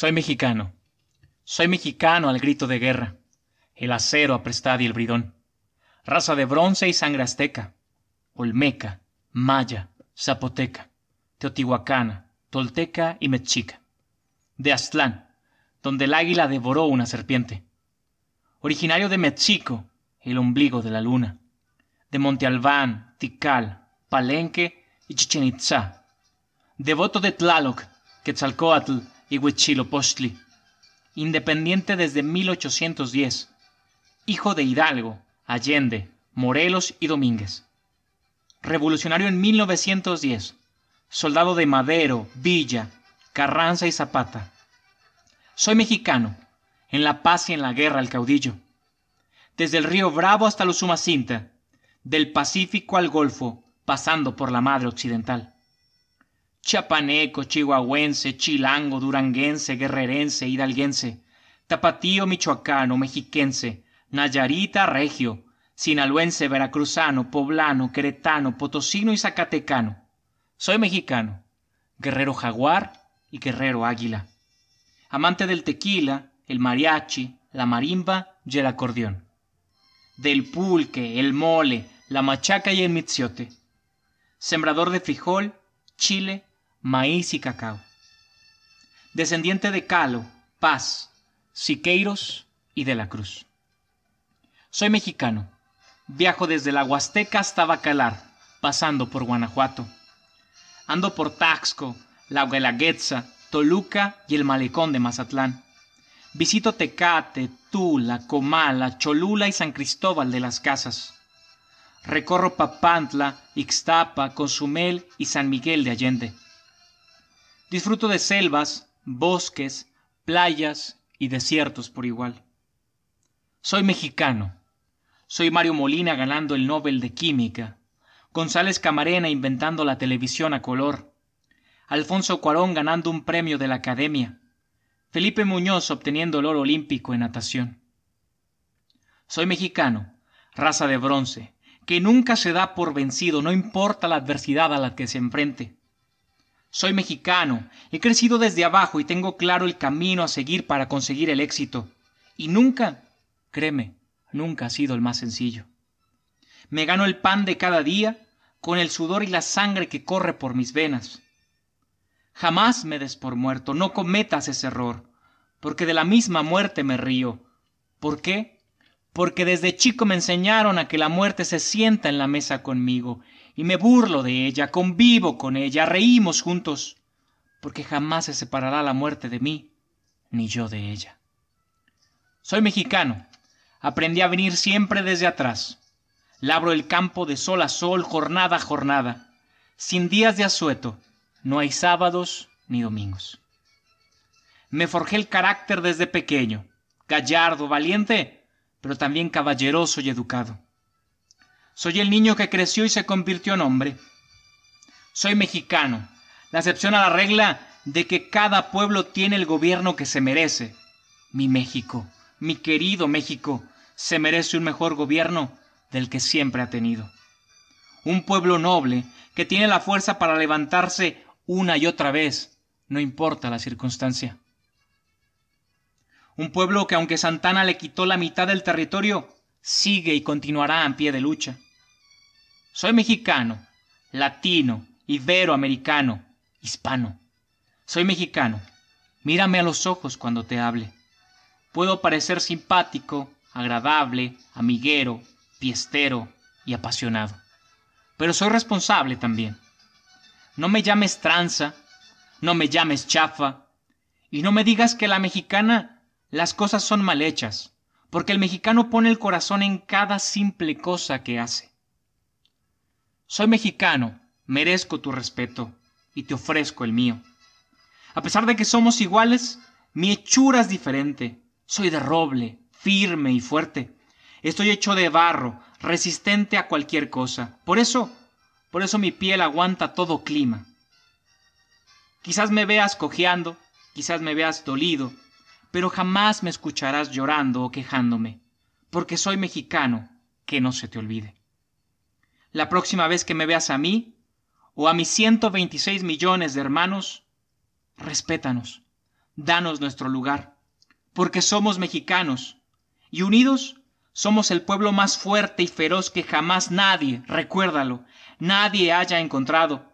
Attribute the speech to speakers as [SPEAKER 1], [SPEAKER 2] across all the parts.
[SPEAKER 1] Soy mexicano. Soy mexicano al grito de guerra. El acero aprestad y el bridón. Raza de bronce y sangre azteca. Olmeca, maya, zapoteca, teotihuacana, tolteca y mexica. De Aztlán, donde el águila devoró una serpiente. Originario de Mexico, el ombligo de la luna. De Monte Albán, Tikal, Palenque y Chichen Itzá. Devoto de Tlaloc, Quetzalcoatl y Huitzilopochtli. Independiente desde 1810. Hijo de Hidalgo, Allende, Morelos y Domínguez. Revolucionario en 1910. Soldado de Madero, Villa, Carranza y Zapata. Soy mexicano. En la paz y en la guerra el caudillo. Desde el río Bravo hasta los Sumacinta. Del Pacífico al Golfo, pasando por la madre occidental. Chiapaneco, chihuahuense, chilango, duranguense, guerrerense, hidalguense, tapatío, michoacano, mexiquense, nayarita, regio, sinaloense, veracruzano, poblano, queretano, potosino y zacatecano. Soy mexicano, guerrero jaguar y guerrero águila. Amante del tequila, el mariachi, la marimba y el acordeón. Del pulque, el mole, la machaca y el mitziote. Sembrador de frijol, chile, maíz y cacao. Descendiente de Calo, Paz, Siqueiros y de la Cruz. Soy mexicano. Viajo desde la Huasteca hasta Bacalar, pasando por Guanajuato. Ando por Taxco, la Guelaguetza, Toluca y el Malecón de Mazatlán. Visito Tecate, Tula, Comala, Cholula y San Cristóbal de las Casas. Recorro Papantla, Ixtapa, Cozumel y San Miguel de Allende. Disfruto de selvas, bosques, playas y desiertos por igual. Soy mexicano. Soy Mario Molina ganando el Nobel de Química. González Camarena inventando la televisión a color. Alfonso Cuarón ganando un premio de la Academia. Felipe Muñoz obteniendo el oro olímpico en natación. Soy mexicano, raza de bronce, que nunca se da por vencido, no importa la adversidad a la que se enfrente. Soy mexicano, he crecido desde abajo y tengo claro el camino a seguir para conseguir el éxito. Y nunca, créeme, nunca ha sido el más sencillo. Me gano el pan de cada día con el sudor y la sangre que corre por mis venas. Jamás me des por muerto, no cometas ese error, porque de la misma muerte me río. ¿Por qué? Porque desde chico me enseñaron a que la muerte se sienta en la mesa conmigo, y me burlo de ella, convivo con ella, reímos juntos, porque jamás se separará la muerte de mí, ni yo de ella. Soy mexicano, aprendí a venir siempre desde atrás. Labro el campo de sol a sol, jornada a jornada, sin días de asueto, no hay sábados ni domingos. Me forjé el carácter desde pequeño, gallardo, valiente, pero también caballeroso y educado. Soy el niño que creció y se convirtió en hombre. Soy mexicano, la excepción a la regla de que cada pueblo tiene el gobierno que se merece. Mi México, mi querido México, se merece un mejor gobierno del que siempre ha tenido. Un pueblo noble que tiene la fuerza para levantarse una y otra vez, no importa la circunstancia. Un pueblo que aunque Santana le quitó la mitad del territorio, sigue y continuará en pie de lucha. Soy mexicano, latino, iberoamericano, hispano. Soy mexicano. Mírame a los ojos cuando te hable. Puedo parecer simpático, agradable, amiguero, fiestero y apasionado. Pero soy responsable también. No me llames tranza, no me llames chafa, y no me digas que la mexicana las cosas son mal hechas, porque el mexicano pone el corazón en cada simple cosa que hace. Soy mexicano, merezco tu respeto, y te ofrezco el mío. A pesar de que somos iguales, mi hechura es diferente. Soy de roble, firme y fuerte. Estoy hecho de barro, resistente a cualquier cosa. Por eso, por eso mi piel aguanta todo clima. Quizás me veas cojeando, quizás me veas dolido, pero jamás me escucharás llorando o quejándome, porque soy mexicano, que no se te olvide. La próxima vez que me veas a mí, o a mis 126 millones de hermanos, respétanos, danos nuestro lugar, porque somos mexicanos, y unidos somos el pueblo más fuerte y feroz que jamás nadie, recuérdalo, nadie haya encontrado.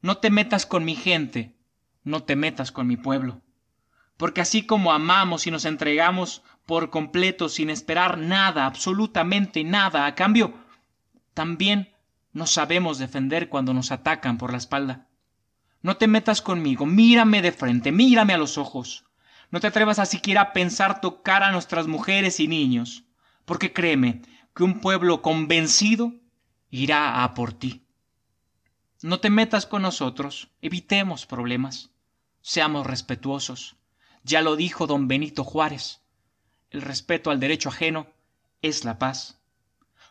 [SPEAKER 1] No te metas con mi gente, no te metas con mi pueblo. Porque así como amamos y nos entregamos por completo sin esperar nada, absolutamente nada a cambio, también nos sabemos defender cuando nos atacan por la espalda. No te metas conmigo, mírame de frente, mírame a los ojos. No te atrevas a siquiera pensar tocar a nuestras mujeres y niños, porque créeme que un pueblo convencido irá a por ti. No te metas con nosotros, evitemos problemas, seamos respetuosos. Ya lo dijo don Benito Juárez, el respeto al derecho ajeno es la paz.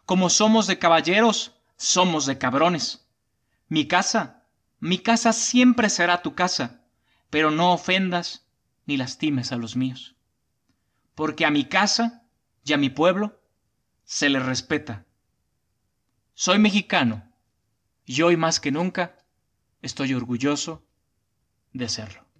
[SPEAKER 1] Como somos de caballeros, somos de cabrones. Mi casa, mi casa siempre será tu casa, pero no ofendas ni lastimes a los míos. Porque a mi casa y a mi pueblo se le respeta. Soy mexicano y hoy más que nunca estoy orgulloso de serlo.